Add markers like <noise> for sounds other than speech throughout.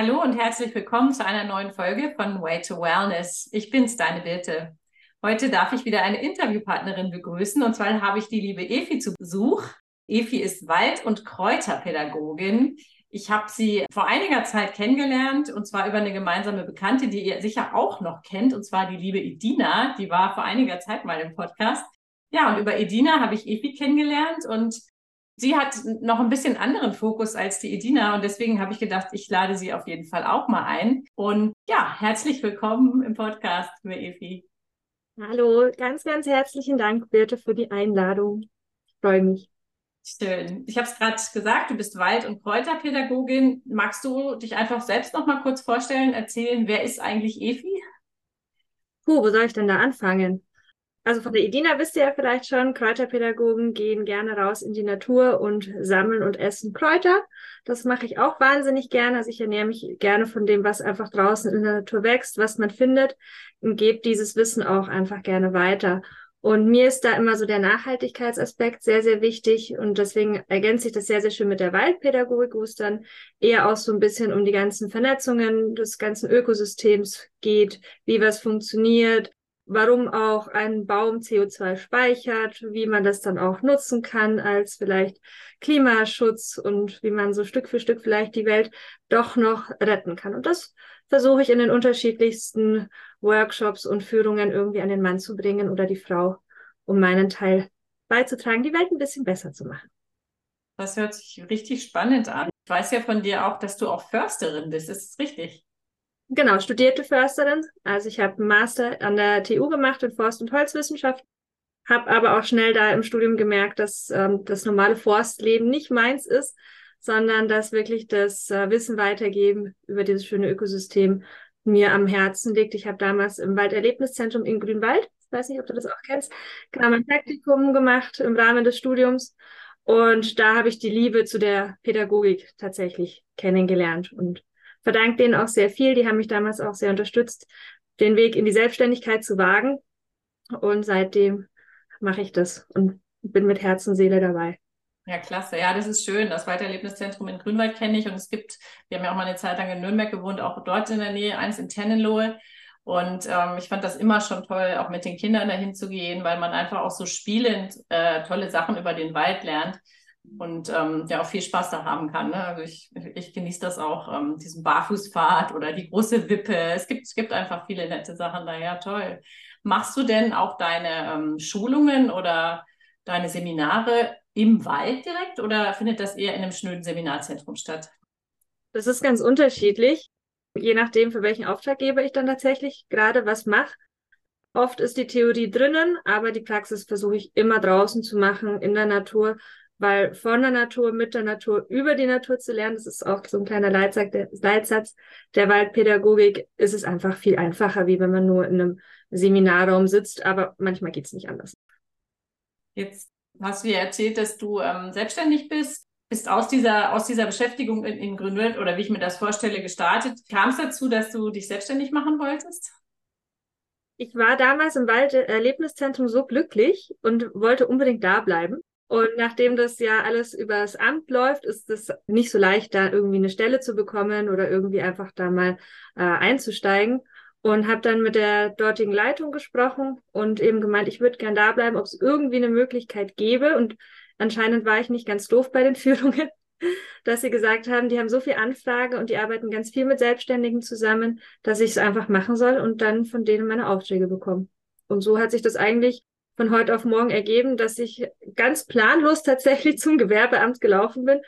Hallo und herzlich willkommen zu einer neuen Folge von Way to Wellness. Ich bin's, deine Birte. Heute darf ich wieder eine Interviewpartnerin begrüßen und zwar habe ich die liebe Efi zu Besuch. Efi ist Wald- und Kräuterpädagogin. Ich habe sie vor einiger Zeit kennengelernt und zwar über eine gemeinsame Bekannte, die ihr sicher auch noch kennt, und zwar die liebe Edina. Die war vor einiger Zeit mal im Podcast. Ja, und über Edina habe ich Efi kennengelernt und sie hat noch ein bisschen anderen Fokus als die Edina und deswegen habe ich gedacht, ich lade sie auf jeden Fall auch mal ein. Und ja, herzlich willkommen im Podcast, liebe Efi. Hallo, ganz, ganz herzlichen Dank, Birte, für die Einladung. Ich freue mich. Schön. Ich habe es gerade gesagt, du bist Wald- und Kräuterpädagogin. Magst du dich einfach selbst noch mal kurz vorstellen, erzählen, wer ist eigentlich Efi? Puh, wo soll ich denn da anfangen? Also von der Edina wisst ihr ja vielleicht schon, Kräuterpädagogen gehen gerne raus in die Natur und sammeln und essen Kräuter. Das mache ich auch wahnsinnig gerne. Also ich ernähre mich gerne von dem, was einfach draußen in der Natur wächst, was man findet und gebe dieses Wissen auch einfach gerne weiter. Und mir ist da immer so der Nachhaltigkeitsaspekt sehr, sehr wichtig. Und deswegen ergänze ich das sehr, sehr schön mit der Waldpädagogik, wo es dann eher auch so ein bisschen um die ganzen Vernetzungen des ganzen Ökosystems geht, wie was funktioniert, warum auch ein Baum CO2 speichert, wie man das dann auch nutzen kann als vielleicht Klimaschutz und wie man so Stück für Stück vielleicht die Welt doch noch retten kann. Und das versuche ich in den unterschiedlichsten Workshops und Führungen irgendwie an den Mann zu bringen oder die Frau, um meinen Teil beizutragen, die Welt ein bisschen besser zu machen. Das hört sich richtig spannend an. Ich weiß ja von dir auch, dass du auch Försterin bist. Ist das richtig? Genau, studierte Försterin. Also ich habe einen Master an der TU gemacht in Forst- und Holzwissenschaft, habe aber auch schnell da im Studium gemerkt, dass ähm, das normale Forstleben nicht meins ist, sondern dass wirklich das äh, Wissen weitergeben über dieses schöne Ökosystem mir am Herzen liegt. Ich habe damals im Walderlebniszentrum in Grünwald, ich weiß nicht, ob du das auch kennst, genau mein Praktikum gemacht im Rahmen des Studiums. Und da habe ich die Liebe zu der Pädagogik tatsächlich kennengelernt und verdanke denen auch sehr viel. Die haben mich damals auch sehr unterstützt, den Weg in die Selbstständigkeit zu wagen. Und seitdem mache ich das und bin mit Herz und Seele dabei. Ja, klasse. Ja, das ist schön. Das Weiterlebniszentrum in Grünwald kenne ich und es gibt, wir haben ja auch mal eine Zeit lang in Nürnberg gewohnt, auch dort in der Nähe, eins in Tennenlohe. Und ähm, ich fand das immer schon toll, auch mit den Kindern dahin zu gehen, weil man einfach auch so spielend äh, tolle Sachen über den Wald lernt und ähm, ja auch viel Spaß da haben kann. Ne? Also ich, ich genieße das auch, ähm, diesen Barfußpfad oder die große Wippe. Es gibt, es gibt einfach viele nette Sachen da. Ja, toll. Machst du denn auch deine ähm, Schulungen oder deine Seminare im Wald direkt oder findet das eher in einem schnöden Seminarzentrum statt? Das ist ganz unterschiedlich, je nachdem, für welchen Auftraggeber ich dann tatsächlich gerade was mache. Oft ist die Theorie drinnen, aber die Praxis versuche ich immer draußen zu machen, in der Natur, weil von der Natur, mit der Natur, über die Natur zu lernen, das ist auch so ein kleiner Leitsatz der, Leitsatz der Waldpädagogik, ist es einfach viel einfacher, wie wenn man nur in einem Seminarraum sitzt, aber manchmal geht es nicht anders. Jetzt hast du ja erzählt, dass du ähm, selbstständig bist, bist aus dieser, aus dieser Beschäftigung in, in Grünwald oder wie ich mir das vorstelle, gestartet. Kam es dazu, dass du dich selbstständig machen wolltest? Ich war damals im Walderlebniszentrum so glücklich und wollte unbedingt da bleiben. Und nachdem das ja alles übers Amt läuft, ist es nicht so leicht, da irgendwie eine Stelle zu bekommen oder irgendwie einfach da mal äh, einzusteigen. Und habe dann mit der dortigen Leitung gesprochen und eben gemeint, ich würde gern da bleiben, ob es irgendwie eine Möglichkeit gäbe. Und anscheinend war ich nicht ganz doof bei den <laughs> Führungen, dass sie gesagt haben, die haben so viel Anfrage und die arbeiten ganz viel mit Selbstständigen zusammen, dass ich es einfach machen soll und dann von denen meine Aufträge bekomme. Und so hat sich das eigentlich von heute auf morgen ergeben, dass ich ganz planlos tatsächlich zum Gewerbeamt gelaufen bin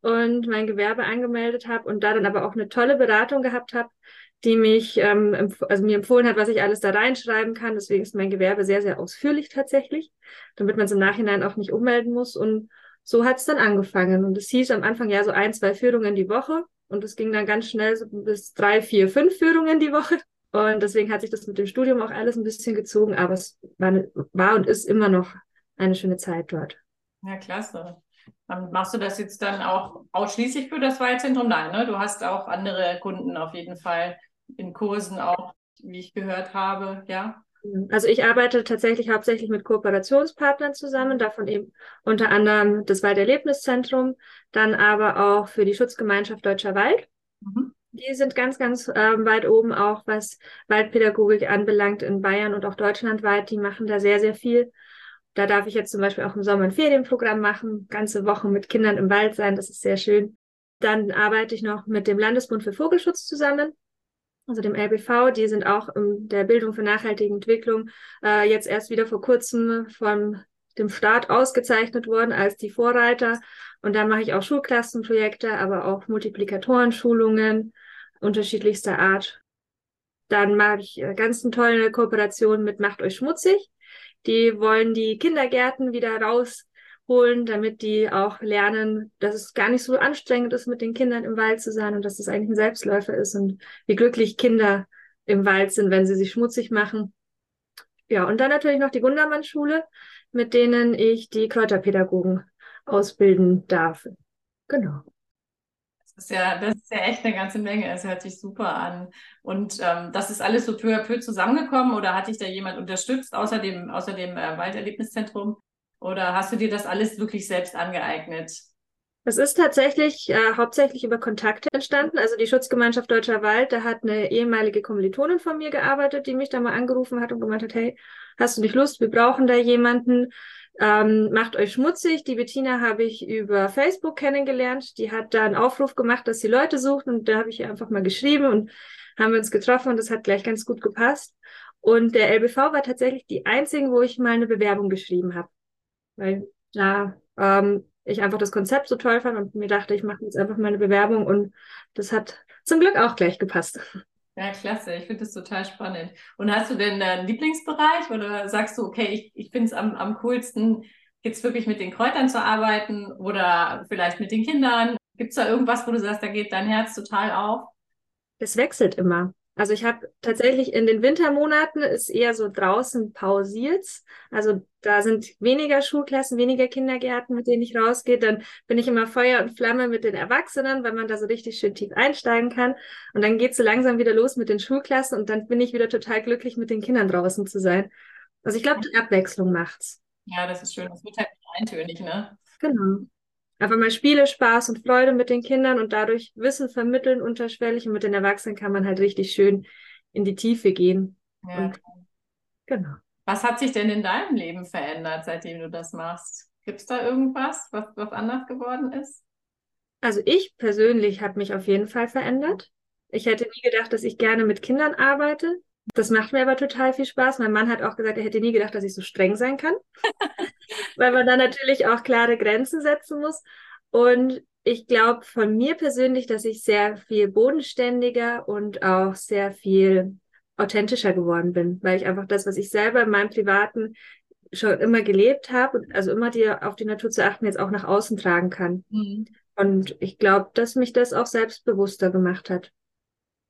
und mein Gewerbe angemeldet habe und da dann aber auch eine tolle Beratung gehabt habe, die mich, ähm, also mir empfohlen hat, was ich alles da reinschreiben kann. Deswegen ist mein Gewerbe sehr, sehr ausführlich tatsächlich, damit man es im Nachhinein auch nicht ummelden muss. Und so hat es dann angefangen. Und es hieß am Anfang ja so ein, zwei Führungen die Woche. Und es ging dann ganz schnell so bis drei, vier, fünf Führungen die Woche. Und deswegen hat sich das mit dem Studium auch alles ein bisschen gezogen, aber es war, war und ist immer noch eine schöne Zeit dort. Ja, klasse. Dann machst du das jetzt dann auch ausschließlich für das Waldzentrum? Nein, ne? Du hast auch andere Kunden auf jeden Fall in Kursen auch, wie ich gehört habe, ja? Also ich arbeite tatsächlich hauptsächlich mit Kooperationspartnern zusammen, davon eben unter anderem das Walderlebniszentrum, dann aber auch für die Schutzgemeinschaft Deutscher Wald. Mhm die sind ganz, ganz äh, weit oben auch, was Waldpädagogik anbelangt in Bayern und auch deutschlandweit. Die machen da sehr, sehr viel. Da darf ich jetzt zum Beispiel auch im Sommer ein Ferienprogramm machen, ganze Wochen mit Kindern im Wald sein. Das ist sehr schön. Dann arbeite ich noch mit dem Landesbund für Vogelschutz zusammen, also dem LBV. Die sind auch in der Bildung für nachhaltige Entwicklung äh, jetzt erst wieder vor kurzem von dem Staat ausgezeichnet worden als die Vorreiter. Und da mache ich auch Schulklassenprojekte, aber auch Multiplikatoren-Schulungen unterschiedlichster Art. Dann mache ich äh, ganz eine tolle Kooperation mit Macht euch schmutzig. Die wollen die Kindergärten wieder rausholen, damit die auch lernen, dass es gar nicht so anstrengend ist, mit den Kindern im Wald zu sein und dass es eigentlich ein Selbstläufer ist und wie glücklich Kinder im Wald sind, wenn sie sich schmutzig machen. Ja, und dann natürlich noch die Gundermann-Schule, mit denen ich die Kräuterpädagogen ausbilden darf. Genau. Das ist ja, das ist ja echt eine ganze Menge. Es hört sich super an. Und ähm, das ist alles so peu à peu zusammengekommen oder hat dich da jemand unterstützt, außer dem, außer dem äh, Walderlebniszentrum? Oder hast du dir das alles wirklich selbst angeeignet? Es ist tatsächlich äh, hauptsächlich über Kontakte entstanden. Also die Schutzgemeinschaft Deutscher Wald, da hat eine ehemalige Kommilitonin von mir gearbeitet, die mich da mal angerufen hat und gemeint hat, hey, hast du nicht Lust? Wir brauchen da jemanden. Ähm, macht euch schmutzig. Die Bettina habe ich über Facebook kennengelernt. Die hat da einen Aufruf gemacht, dass sie Leute sucht und da habe ich ihr einfach mal geschrieben und haben wir uns getroffen und das hat gleich ganz gut gepasst. Und der LBV war tatsächlich die einzige, wo ich mal eine Bewerbung geschrieben habe, weil da ähm, ich einfach das Konzept so toll fand und mir dachte, ich mache jetzt einfach meine Bewerbung und das hat zum Glück auch gleich gepasst. Ja, klasse. Ich finde das total spannend. Und hast du denn einen Lieblingsbereich oder sagst du, okay, ich, ich finde es am, am coolsten, jetzt wirklich mit den Kräutern zu arbeiten oder vielleicht mit den Kindern? Gibt es da irgendwas, wo du sagst, da geht dein Herz total auf? Es wechselt immer. Also ich habe tatsächlich in den Wintermonaten ist eher so draußen pausiert. Also da sind weniger Schulklassen, weniger Kindergärten, mit denen ich rausgehe. Dann bin ich immer Feuer und Flamme mit den Erwachsenen, weil man da so richtig schön tief einsteigen kann. Und dann geht es so langsam wieder los mit den Schulklassen und dann bin ich wieder total glücklich, mit den Kindern draußen zu sein. Also ich glaube, die Abwechslung macht's. Ja, das ist schön. Das wird halt nicht eintönig, ne? Genau. Einfach mal Spiele, Spaß und Freude mit den Kindern und dadurch Wissen vermitteln unterschwellig und mit den Erwachsenen kann man halt richtig schön in die Tiefe gehen. Ja. Und, genau. Was hat sich denn in deinem Leben verändert, seitdem du das machst? Gibt es da irgendwas, was, was anders geworden ist? Also ich persönlich habe mich auf jeden Fall verändert. Ich hätte nie gedacht, dass ich gerne mit Kindern arbeite. Das macht mir aber total viel Spaß. Mein Mann hat auch gesagt, er hätte nie gedacht, dass ich so streng sein kann, <laughs> weil man da natürlich auch klare Grenzen setzen muss. Und ich glaube von mir persönlich, dass ich sehr viel bodenständiger und auch sehr viel authentischer geworden bin, weil ich einfach das, was ich selber in meinem Privaten schon immer gelebt habe, also immer die, auf die Natur zu achten, jetzt auch nach außen tragen kann. Mhm. Und ich glaube, dass mich das auch selbstbewusster gemacht hat.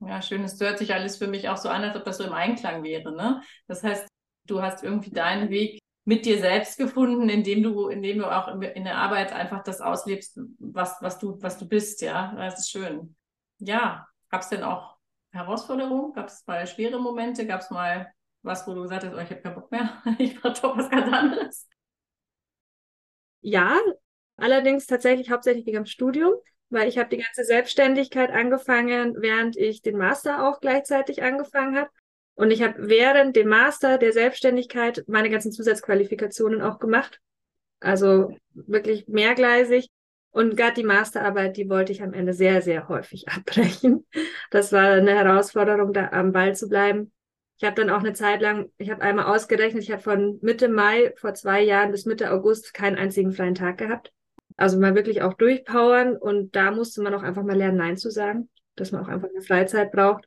Ja, schön. Es hört sich alles für mich auch so an, als ob das so im Einklang wäre. Ne? Das heißt, du hast irgendwie deinen Weg mit dir selbst gefunden, indem du, indem du auch in der Arbeit einfach das auslebst, was, was du, was du bist, ja. Das ist schön. Ja, gab es denn auch Herausforderungen? Gab es mal schwere Momente? Gab es mal was, wo du gesagt hast, oh, ich habe keinen Bock mehr, <laughs> ich mache doch was ganz anderes? Ja, allerdings tatsächlich hauptsächlich wegen dem Studium weil ich habe die ganze Selbstständigkeit angefangen, während ich den Master auch gleichzeitig angefangen habe. Und ich habe während dem Master der Selbstständigkeit meine ganzen Zusatzqualifikationen auch gemacht. Also wirklich mehrgleisig. Und gerade die Masterarbeit, die wollte ich am Ende sehr, sehr häufig <laughs> abbrechen. Das war eine Herausforderung, da am Ball zu bleiben. Ich habe dann auch eine Zeit lang, ich habe einmal ausgerechnet, ich habe von Mitte Mai vor zwei Jahren bis Mitte August keinen einzigen freien Tag gehabt. Also mal wirklich auch durchpowern und da musste man auch einfach mal lernen, Nein zu sagen, dass man auch einfach eine Freizeit braucht.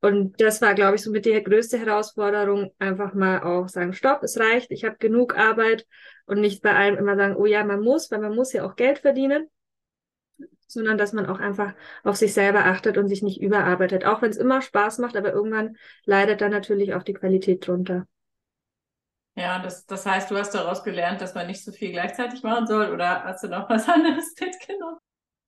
Und das war, glaube ich, so mit die größte Herausforderung, einfach mal auch sagen, stopp, es reicht, ich habe genug Arbeit und nicht bei allem immer sagen, oh ja, man muss, weil man muss ja auch Geld verdienen, sondern dass man auch einfach auf sich selber achtet und sich nicht überarbeitet, auch wenn es immer Spaß macht, aber irgendwann leidet dann natürlich auch die Qualität drunter. Ja, das, das heißt, du hast daraus gelernt, dass man nicht so viel gleichzeitig machen soll oder hast du noch <laughs> was anderes mitgenommen?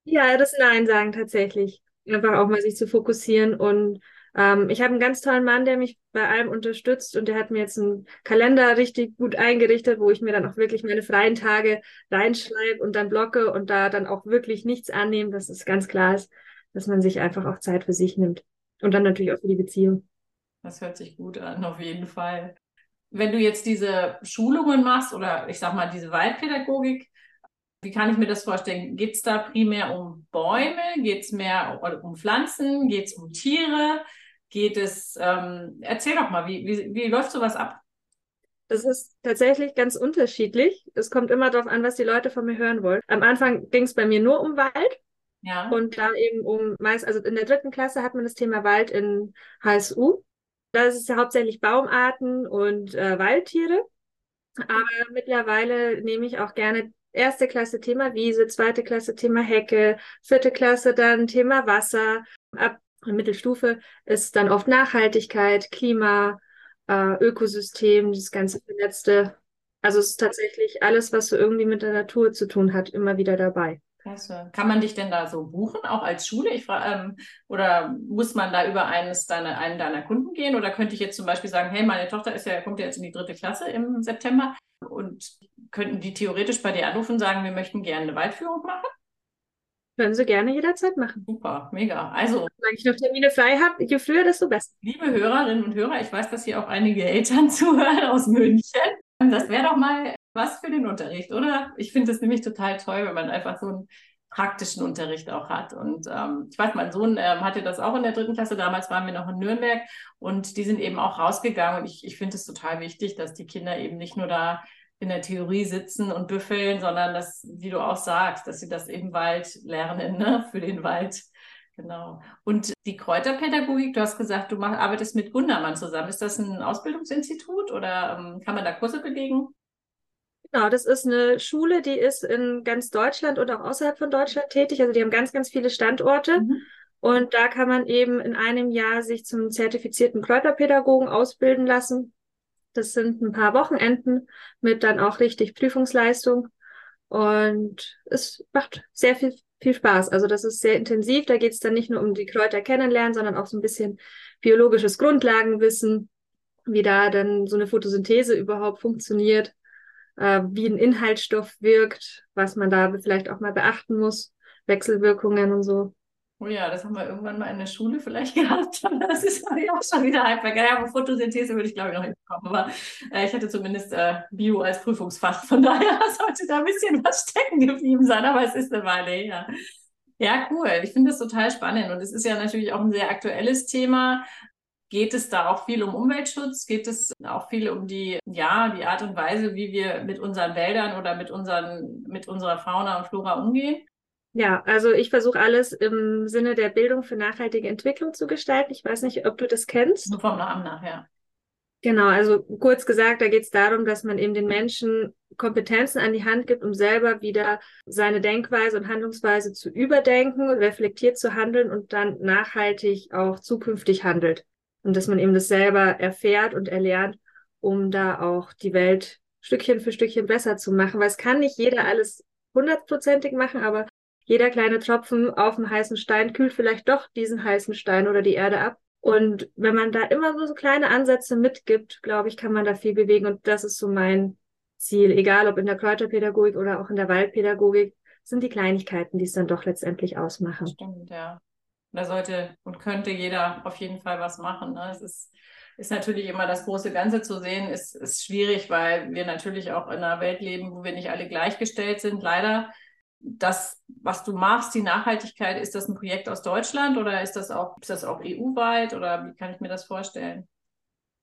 Ja, das Nein sagen tatsächlich. Einfach auch mal sich zu fokussieren und ähm, ich habe einen ganz tollen Mann, der mich bei allem unterstützt und der hat mir jetzt einen Kalender richtig gut eingerichtet, wo ich mir dann auch wirklich meine freien Tage reinschreibe und dann blocke und da dann auch wirklich nichts annehme, dass es ganz klar ist, dass man sich einfach auch Zeit für sich nimmt. Und dann natürlich auch für die Beziehung. Das hört sich gut an, auf jeden Fall. Wenn du jetzt diese Schulungen machst oder ich sag mal diese Waldpädagogik, wie kann ich mir das vorstellen? Geht es da primär um Bäume? Geht es mehr um Pflanzen? Geht es um Tiere? Geht es, ähm, erzähl doch mal, wie, wie, wie läuft sowas ab? Das ist tatsächlich ganz unterschiedlich. Es kommt immer darauf an, was die Leute von mir hören wollen. Am Anfang ging es bei mir nur um Wald. Ja. Und da eben um meist, also in der dritten Klasse hat man das Thema Wald in HSU. Da ist ja hauptsächlich Baumarten und äh, Waldtiere. Aber mittlerweile nehme ich auch gerne erste Klasse Thema Wiese, zweite Klasse Thema Hecke, vierte Klasse dann Thema Wasser. Ab Mittelstufe ist dann oft Nachhaltigkeit, Klima, äh, Ökosystem, das ganze Vernetzte. Also es ist tatsächlich alles, was so irgendwie mit der Natur zu tun hat, immer wieder dabei. Klasse. Kann man dich denn da so buchen, auch als Schule? Ich frage, ähm, oder muss man da über eines deiner, einen deiner Kunden gehen? Oder könnte ich jetzt zum Beispiel sagen, hey, meine Tochter ist ja, kommt ja jetzt in die dritte Klasse im September und könnten die theoretisch bei dir anrufen und sagen, wir möchten gerne eine Waldführung machen? Können Sie gerne jederzeit machen. Super, mega. Also, solange ich noch Termine frei habe, je früher, desto besser. Liebe Hörerinnen und Hörer, ich weiß, dass hier auch einige Eltern <laughs> zuhören aus München. Das wäre doch mal was für den Unterricht, oder? Ich finde es nämlich total toll, wenn man einfach so einen praktischen Unterricht auch hat. Und ähm, ich weiß, mein Sohn ähm, hatte das auch in der dritten Klasse. Damals waren wir noch in Nürnberg und die sind eben auch rausgegangen. Und ich, ich finde es total wichtig, dass die Kinder eben nicht nur da in der Theorie sitzen und büffeln, sondern dass, wie du auch sagst, dass sie das eben Wald lernen, ne? für den Wald. Genau. Und die Kräuterpädagogik, du hast gesagt, du mach, arbeitest mit Gundermann zusammen. Ist das ein Ausbildungsinstitut oder ähm, kann man da Kurse belegen? Genau, das ist eine Schule, die ist in ganz Deutschland und auch außerhalb von Deutschland tätig. Also die haben ganz, ganz viele Standorte. Mhm. Und da kann man eben in einem Jahr sich zum zertifizierten Kräuterpädagogen ausbilden lassen. Das sind ein paar Wochenenden mit dann auch richtig Prüfungsleistung. Und es macht sehr viel, viel Spaß. Also das ist sehr intensiv. Da geht es dann nicht nur um die Kräuter kennenlernen, sondern auch so ein bisschen biologisches Grundlagenwissen, wie da dann so eine Photosynthese überhaupt funktioniert äh, wie ein Inhaltsstoff wirkt, was man da vielleicht auch mal beachten muss, Wechselwirkungen und so. Oh ja, das haben wir irgendwann mal in der Schule vielleicht <laughs> gehabt, das ist ja auch schon wieder halb vergessen. Ja, Photosynthese würde ich glaube ich noch hinbekommen, aber äh, ich hatte zumindest äh, Bio als Prüfungsfach, von daher <laughs> sollte da ein bisschen was stecken geblieben sein, aber es ist eine Weile her. Ja, cool. Ich finde das total spannend und es ist ja natürlich auch ein sehr aktuelles Thema. Geht es da auch viel um Umweltschutz? Geht es auch viel um die, ja, die Art und Weise, wie wir mit unseren Wäldern oder mit unseren, mit unserer Fauna und Flora umgehen? Ja, also ich versuche alles im Sinne der Bildung für nachhaltige Entwicklung zu gestalten. Ich weiß nicht, ob du das kennst. Nur vom Namen nach, ja. Genau, also kurz gesagt, da geht es darum, dass man eben den Menschen Kompetenzen an die Hand gibt, um selber wieder seine Denkweise und Handlungsweise zu überdenken, reflektiert zu handeln und dann nachhaltig auch zukünftig handelt. Und dass man eben das selber erfährt und erlernt, um da auch die Welt Stückchen für Stückchen besser zu machen. Weil es kann nicht jeder alles hundertprozentig machen, aber jeder kleine Tropfen auf dem heißen Stein kühlt vielleicht doch diesen heißen Stein oder die Erde ab. Und wenn man da immer so, kleine Ansätze mitgibt, glaube ich, kann man da viel bewegen. Und das ist so mein Ziel, egal ob in der Kräuterpädagogik oder auch in der Waldpädagogik, sind die Kleinigkeiten, die es dann doch letztendlich ausmachen. Stimmt, ja. Da sollte und könnte jeder auf jeden Fall was machen. Ne? Es ist, ist natürlich immer das große Ganze zu sehen, ist, ist schwierig, weil wir natürlich auch in einer Welt leben, wo wir nicht alle gleichgestellt sind. Leider das, was du machst, die Nachhaltigkeit, ist das ein Projekt aus Deutschland oder ist das auch, ist das auch EU-weit oder wie kann ich mir das vorstellen?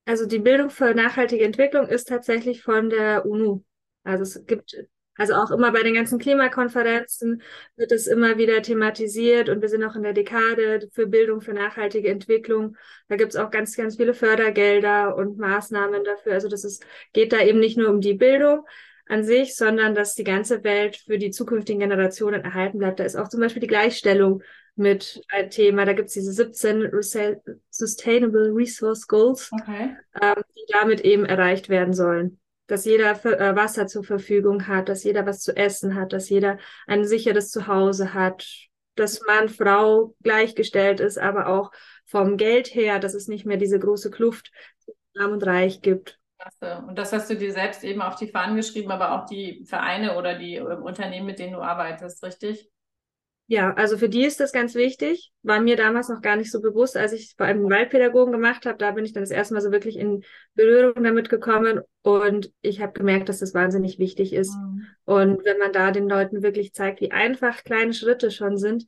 Also die Bildung für nachhaltige Entwicklung ist tatsächlich von der UNO. Also es gibt also auch immer bei den ganzen Klimakonferenzen wird es immer wieder thematisiert und wir sind auch in der Dekade für Bildung für nachhaltige Entwicklung. Da gibt es auch ganz, ganz viele Fördergelder und Maßnahmen dafür. Also das ist, geht da eben nicht nur um die Bildung an sich, sondern dass die ganze Welt für die zukünftigen Generationen erhalten bleibt. Da ist auch zum Beispiel die Gleichstellung mit ein Thema. Da gibt es diese 17 Sustainable Resource Goals, okay. ähm, die damit eben erreicht werden sollen dass jeder äh, Wasser zur Verfügung hat, dass jeder was zu essen hat, dass jeder ein sicheres Zuhause hat, dass Mann, Frau gleichgestellt ist, aber auch vom Geld her, dass es nicht mehr diese große Kluft arm und reich gibt. Und das hast du dir selbst eben auf die Fahnen geschrieben, aber auch die Vereine oder die äh, Unternehmen, mit denen du arbeitest, richtig? Ja, also für die ist das ganz wichtig. War mir damals noch gar nicht so bewusst, als ich vor allem einen Waldpädagogen gemacht habe. Da bin ich dann das erste Mal so wirklich in Berührung damit gekommen und ich habe gemerkt, dass das wahnsinnig wichtig ist. Mhm. Und wenn man da den Leuten wirklich zeigt, wie einfach kleine Schritte schon sind,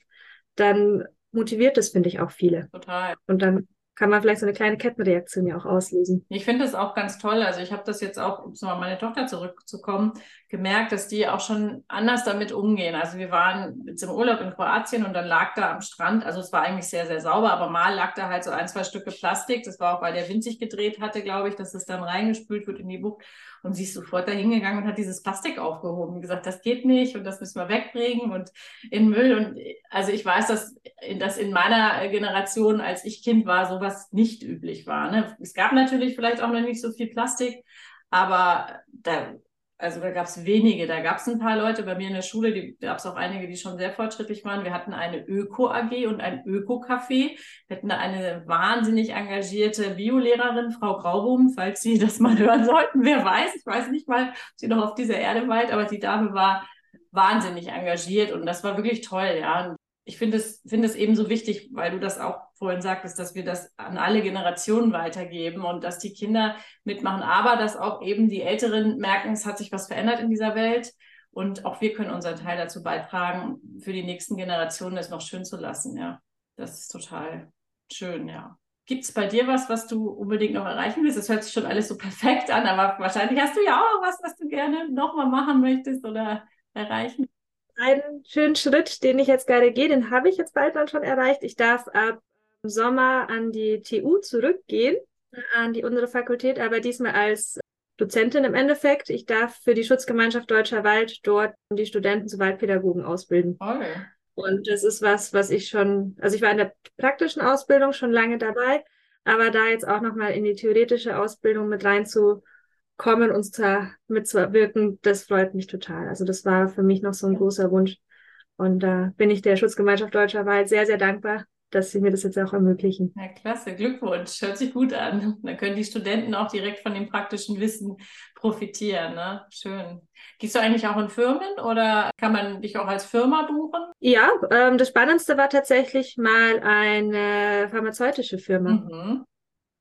dann motiviert das, finde ich, auch viele. Total. Und dann kann man vielleicht so eine kleine Kettenreaktion ja auch auslösen. Ich finde das auch ganz toll. Also ich habe das jetzt auch, um mal meine Tochter zurückzukommen, gemerkt, dass die auch schon anders damit umgehen. Also wir waren jetzt im Urlaub in Kroatien und dann lag da am Strand, also es war eigentlich sehr, sehr sauber, aber mal lag da halt so ein, zwei Stücke Plastik. Das war auch, weil der Wind sich gedreht hatte, glaube ich, dass es dann reingespült wird in die Bucht. Und sie ist sofort da hingegangen und hat dieses Plastik aufgehoben und gesagt, das geht nicht und das müssen wir wegbringen und in Müll. Und also ich weiß, dass, dass in meiner Generation, als ich Kind war, sowas nicht üblich war. Ne? Es gab natürlich vielleicht auch noch nicht so viel Plastik, aber da also da gab es wenige. Da gab es ein paar Leute bei mir in der Schule, die gab es auch einige, die schon sehr fortschrittlich waren. Wir hatten eine Öko-AG und ein Öko-Café. Wir hatten eine wahnsinnig engagierte Biolehrerin, Frau Graubohm, falls Sie das mal hören sollten. Wer weiß, ich weiß nicht mal, ob sie noch auf dieser Erde weilt, aber die Dame war wahnsinnig engagiert und das war wirklich toll, ja. Ich finde es, finde es eben so wichtig, weil du das auch vorhin sagtest, dass wir das an alle Generationen weitergeben und dass die Kinder mitmachen, aber dass auch eben die Älteren merken, es hat sich was verändert in dieser Welt und auch wir können unseren Teil dazu beitragen, für die nächsten Generationen es noch schön zu lassen. Ja, das ist total schön, ja. Gibt es bei dir was, was du unbedingt noch erreichen willst? Das hört sich schon alles so perfekt an, aber wahrscheinlich hast du ja auch was, was du gerne nochmal machen möchtest oder erreichen einen schönen Schritt, den ich jetzt gerade gehe, den habe ich jetzt bald dann schon erreicht. Ich darf ab Sommer an die TU zurückgehen, an die unsere Fakultät, aber diesmal als Dozentin im Endeffekt. Ich darf für die Schutzgemeinschaft Deutscher Wald dort die Studenten zu Waldpädagogen ausbilden. Okay. Und das ist was, was ich schon, also ich war in der praktischen Ausbildung schon lange dabei, aber da jetzt auch nochmal in die theoretische Ausbildung mit rein zu kommen, uns da mitzuwirken, das freut mich total. Also das war für mich noch so ein großer Wunsch. Und da bin ich der Schutzgemeinschaft Deutscher Wald sehr, sehr dankbar, dass sie mir das jetzt auch ermöglichen. Ja, klasse, Glückwunsch, hört sich gut an. Dann können die Studenten auch direkt von dem praktischen Wissen profitieren. Ne? Schön. Gehst du eigentlich auch in Firmen oder kann man dich auch als Firma buchen? Ja, ähm, das Spannendste war tatsächlich mal eine pharmazeutische Firma. Mhm.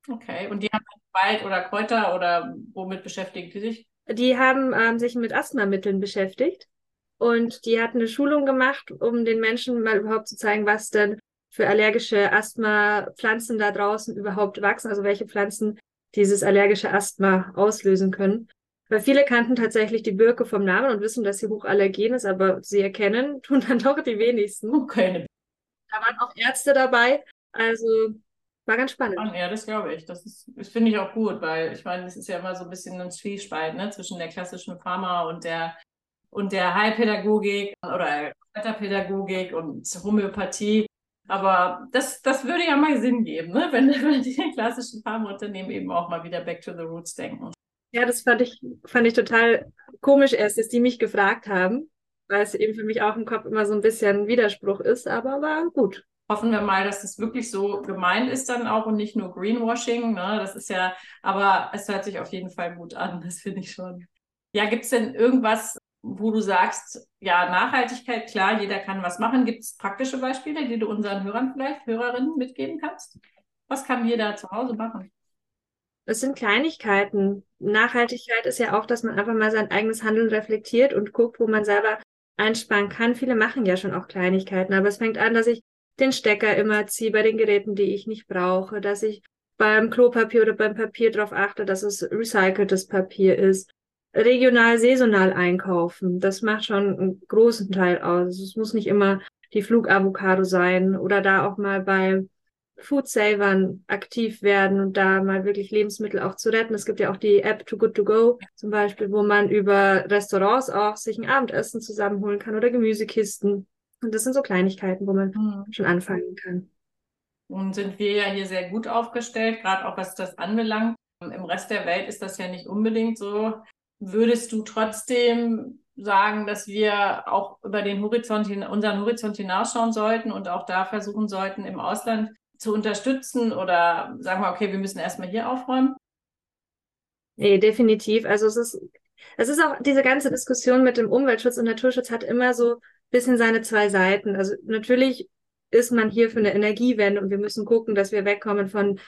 Okay, und die haben Wald oder Kräuter oder womit beschäftigen die sich? Die haben ähm, sich mit Asthmamitteln beschäftigt und die hatten eine Schulung gemacht, um den Menschen mal überhaupt zu zeigen, was denn für allergische Asthma-Pflanzen da draußen überhaupt wachsen, also welche Pflanzen dieses allergische Asthma auslösen können. Weil viele kannten tatsächlich die Birke vom Namen und wissen, dass sie hochallergen ist, aber sie erkennen, <laughs> tun dann doch die wenigsten. Okay. Da waren auch Ärzte dabei. Also war ganz spannend. Ja, das glaube ich. Das, ist, das finde ich auch gut, weil ich meine, es ist ja immer so ein bisschen ein Zwiespalt ne, zwischen der klassischen Pharma und der und der Heilpädagogik oder Kletterpädagogik und Homöopathie. Aber das, das würde ja mal Sinn geben, ne? <laughs> wenn, wenn die klassischen Pharmaunternehmen eben auch mal wieder back to the roots denken. Ja, das fand ich, fand ich total komisch erst, dass die mich gefragt haben, weil es eben für mich auch im Kopf immer so ein bisschen Widerspruch ist, aber war gut hoffen wir mal, dass das wirklich so gemeint ist dann auch und nicht nur Greenwashing. Ne? Das ist ja, aber es hört sich auf jeden Fall gut an, <laughs> das finde ich schon. Ja, gibt es denn irgendwas, wo du sagst, ja, Nachhaltigkeit, klar, jeder kann was machen. Gibt es praktische Beispiele, die du unseren Hörern vielleicht, Hörerinnen mitgeben kannst? Was kann jeder zu Hause machen? Es sind Kleinigkeiten. Nachhaltigkeit ist ja auch, dass man einfach mal sein eigenes Handeln reflektiert und guckt, wo man selber einsparen kann. Viele machen ja schon auch Kleinigkeiten, aber es fängt an, dass ich den Stecker immer ziehe bei den Geräten, die ich nicht brauche, dass ich beim Klopapier oder beim Papier darauf achte, dass es recyceltes Papier ist. Regional, saisonal einkaufen, das macht schon einen großen Teil aus. Es muss nicht immer die Flugavocado sein oder da auch mal bei Foodsavern aktiv werden und da mal wirklich Lebensmittel auch zu retten. Es gibt ja auch die App Too Good To Go zum Beispiel, wo man über Restaurants auch sich ein Abendessen zusammenholen kann oder Gemüsekisten. Und das sind so Kleinigkeiten, wo man mhm. schon anfangen kann. Nun sind wir ja hier sehr gut aufgestellt, gerade auch was das anbelangt. Im Rest der Welt ist das ja nicht unbedingt so. Würdest du trotzdem sagen, dass wir auch über den Horizont, unseren Horizont hinausschauen sollten und auch da versuchen sollten, im Ausland zu unterstützen oder sagen wir, okay, wir müssen erstmal hier aufräumen? Nee, definitiv. Also es ist, es ist auch diese ganze Diskussion mit dem Umweltschutz und Naturschutz hat immer so bisschen seine zwei Seiten. Also natürlich ist man hier für eine Energiewende und wir müssen gucken, dass wir wegkommen von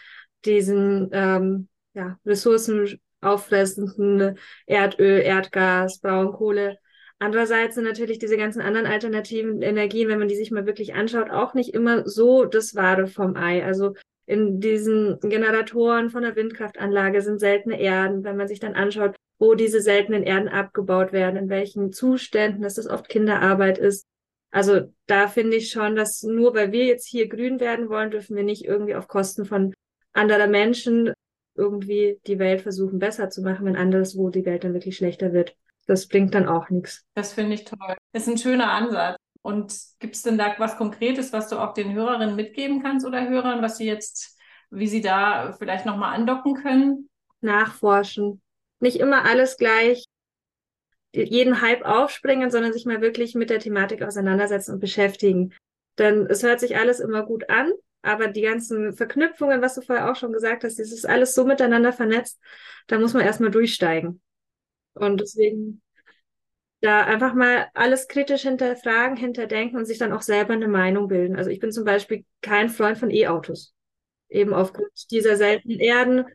diesen ähm, ja, ressourcenauffressenden Erdöl, Erdgas, Braunkohle. Andererseits sind natürlich diese ganzen anderen alternativen Energien, wenn man die sich mal wirklich anschaut, auch nicht immer so das Wahre vom Ei. Also in diesen Generatoren von der Windkraftanlage sind seltene Erden. Wenn man sich dann anschaut, wo diese seltenen Erden abgebaut werden, in welchen Zuständen, dass das oft Kinderarbeit ist. Also da finde ich schon, dass nur weil wir jetzt hier grün werden wollen, dürfen wir nicht irgendwie auf Kosten von anderer Menschen irgendwie die Welt versuchen besser zu machen, wenn anderswo die Welt dann wirklich schlechter wird. Das bringt dann auch nichts. Das finde ich toll. Das ist ein schöner Ansatz. Und gibt es denn da was Konkretes, was du auch den Hörerinnen mitgeben kannst oder Hörern, was sie jetzt, wie sie da vielleicht nochmal andocken können? Nachforschen. Nicht immer alles gleich jeden Hype aufspringen, sondern sich mal wirklich mit der Thematik auseinandersetzen und beschäftigen. Denn es hört sich alles immer gut an, aber die ganzen Verknüpfungen, was du vorher auch schon gesagt hast, das ist alles so miteinander vernetzt, da muss man erstmal durchsteigen. Und deswegen da einfach mal alles kritisch hinterfragen, hinterdenken und sich dann auch selber eine Meinung bilden. Also ich bin zum Beispiel kein Freund von E-Autos. Eben aufgrund dieser seltenen Erden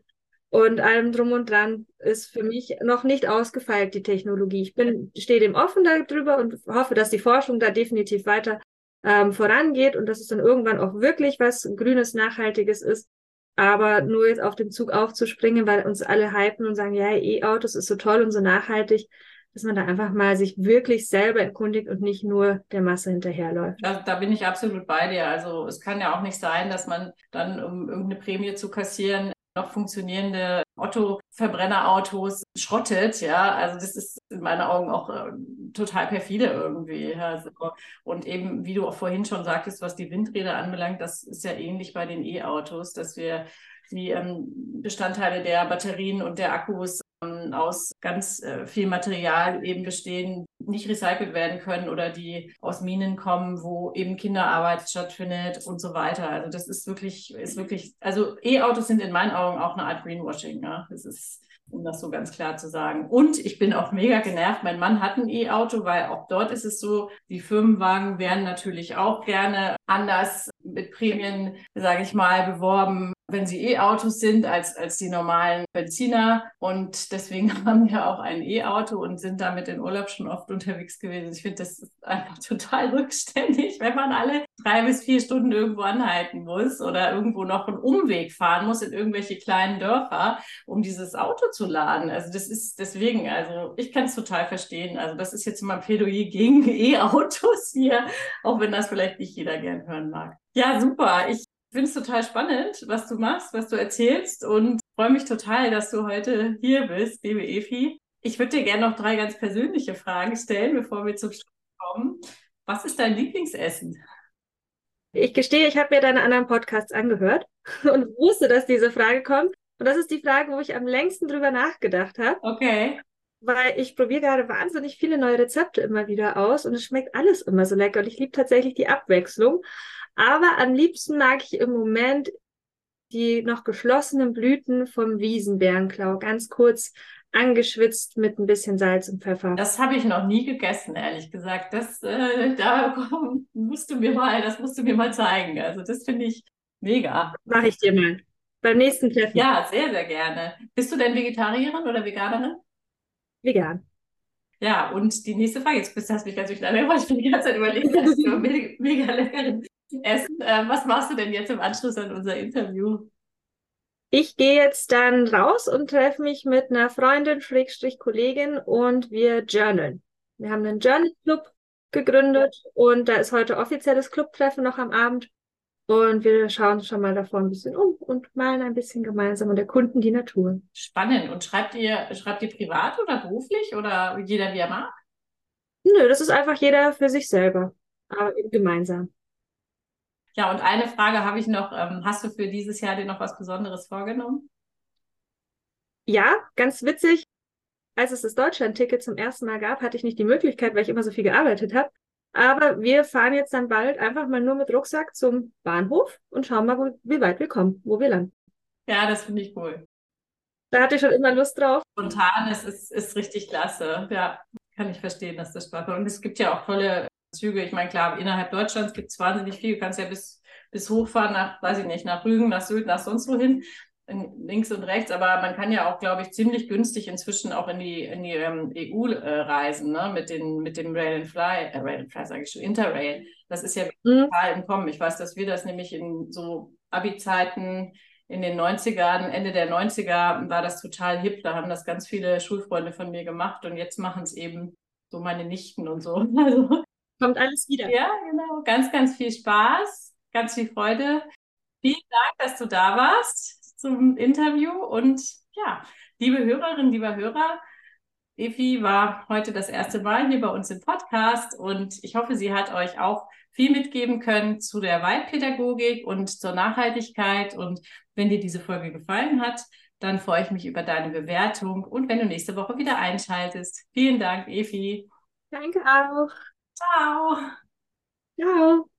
und allem drum und dran ist für mich noch nicht ausgefeilt, die Technologie. Ich bin, stehe dem offen darüber und hoffe, dass die Forschung da definitiv weiter ähm, vorangeht und dass es dann irgendwann auch wirklich was Grünes, Nachhaltiges ist. Aber nur jetzt auf den Zug aufzuspringen, weil uns alle hypen und sagen, ja, E-Autos ist so toll und so nachhaltig, dass man da einfach mal sich wirklich selber erkundigt und nicht nur der Masse hinterherläuft. Da, da bin ich absolut bei dir. Also es kann ja auch nicht sein, dass man dann, um irgendeine Prämie zu kassieren, noch funktionierende Otto-Verbrennerautos schrottet, ja, also das ist in meinen Augen auch äh, total perfide irgendwie. Also, und eben, wie du auch vorhin schon sagtest, was die Windräder anbelangt, das ist ja ähnlich bei den E-Autos, dass wir die ähm, Bestandteile der Batterien und der Akkus aus ganz äh, viel Material eben bestehen, nicht recycelt werden können oder die aus Minen kommen, wo eben Kinderarbeit stattfindet und so weiter. Also das ist wirklich, ist wirklich, also E-Autos sind in meinen Augen auch eine Art Greenwashing. Ja? Das ist um das so ganz klar zu sagen. Und ich bin auch mega genervt. Mein Mann hat ein E-Auto, weil auch dort ist es so, die Firmenwagen werden natürlich auch gerne anders mit Prämien, sage ich mal, beworben wenn sie E-Autos sind, als, als die normalen Benziner. Und deswegen <laughs> haben wir auch ein E-Auto und sind damit in Urlaub schon oft unterwegs gewesen. Ich finde, das ist einfach total rückständig, <laughs> wenn man alle drei bis vier Stunden irgendwo anhalten muss oder irgendwo noch einen Umweg fahren muss in irgendwelche kleinen Dörfer, um dieses Auto zu laden. Also das ist deswegen, also ich kann es total verstehen. Also das ist jetzt mal ein Plädoyer gegen <laughs> E-Autos hier, auch wenn das vielleicht nicht jeder gern hören mag. Ja, super. Ich finde es total spannend, was du machst, was du erzählst und freue mich total, dass du heute hier bist, liebe Efi. Ich würde dir gerne noch drei ganz persönliche Fragen stellen, bevor wir zum Schluss kommen. Was ist dein Lieblingsessen? Ich gestehe, ich habe mir deine anderen Podcasts angehört <laughs> und wusste, dass diese Frage kommt. Und das ist die Frage, wo ich am längsten drüber nachgedacht habe. Okay. Weil ich probiere gerade wahnsinnig viele neue Rezepte immer wieder aus und es schmeckt alles immer so lecker. Und ich liebe tatsächlich die Abwechslung. Aber am liebsten mag ich im Moment die noch geschlossenen Blüten vom Wiesenbärenklau, ganz kurz angeschwitzt mit ein bisschen Salz und Pfeffer. Das habe ich noch nie gegessen, ehrlich gesagt. Das, äh, da musst du mir mal, das musst du mir mal zeigen. Also das finde ich mega. Mache ich dir mal. Beim nächsten Treffen. Ja, sehr, sehr gerne. Bist du denn Vegetarierin oder Veganerin? Vegan. Ja, und die nächste Frage, jetzt bist, hast du mich ganz durcheinander gebracht, ich bin die ganze Zeit überlegt, dass du <laughs> mega, mega leckeren Essen. Äh, was machst du denn jetzt im Anschluss an unser Interview? Ich gehe jetzt dann raus und treffe mich mit einer Freundin, Schrägstrich Kollegin und wir journalen. Wir haben einen Journal Club gegründet und da ist heute offizielles Clubtreffen noch am Abend. Und wir schauen schon mal davor ein bisschen um und malen ein bisschen gemeinsam und erkunden die Natur. Spannend. Und schreibt ihr, schreibt ihr privat oder beruflich oder jeder wie er mag? Nö, das ist einfach jeder für sich selber, aber eben gemeinsam. Ja, und eine Frage habe ich noch. Ähm, hast du für dieses Jahr dir noch was Besonderes vorgenommen? Ja, ganz witzig. Als es das Deutschland-Ticket zum ersten Mal gab, hatte ich nicht die Möglichkeit, weil ich immer so viel gearbeitet habe. Aber wir fahren jetzt dann bald einfach mal nur mit Rucksack zum Bahnhof und schauen mal, wo, wie weit wir kommen, wo wir landen. Ja, das finde ich cool. Da hatte ich schon immer Lust drauf. Spontan, es ist, ist richtig klasse. Ja, kann ich verstehen, dass das Spaß macht. Und es gibt ja auch tolle Züge. Ich meine, klar, innerhalb Deutschlands gibt es wahnsinnig viel. Du kannst ja bis, bis hochfahren nach, weiß ich nicht, nach Rügen, nach Sylt, nach sonst wohin links und rechts, aber man kann ja auch, glaube ich, ziemlich günstig inzwischen auch in die, in die ähm, EU äh, reisen, ne? mit, den, mit dem Rail and Fly, äh, Rail and Fly sage ich schon, Interrail. Das ist ja mhm. total im Kommen. Ich weiß, dass wir das nämlich in so Abi-Zeiten in den 90ern, Ende der 90er war das total hip. Da haben das ganz viele Schulfreunde von mir gemacht und jetzt machen es eben so meine Nichten und so. <laughs> Also, Kommt alles wieder. Ja, genau. Ganz, ganz viel Spaß, ganz viel Freude. Vielen Dank, dass du da warst zum Interview. Und ja, liebe Hörerinnen, lieber Hörer, Evi war heute das erste Mal hier bei uns im Podcast und ich hoffe, sie hat euch auch viel mitgeben können zu der Waldpädagogik und zur Nachhaltigkeit. Und wenn dir diese Folge gefallen hat, dann freue ich mich über deine Bewertung und wenn du nächste Woche wieder einschaltest. Vielen Dank, Evi. Danke auch. Ciao. Ciao.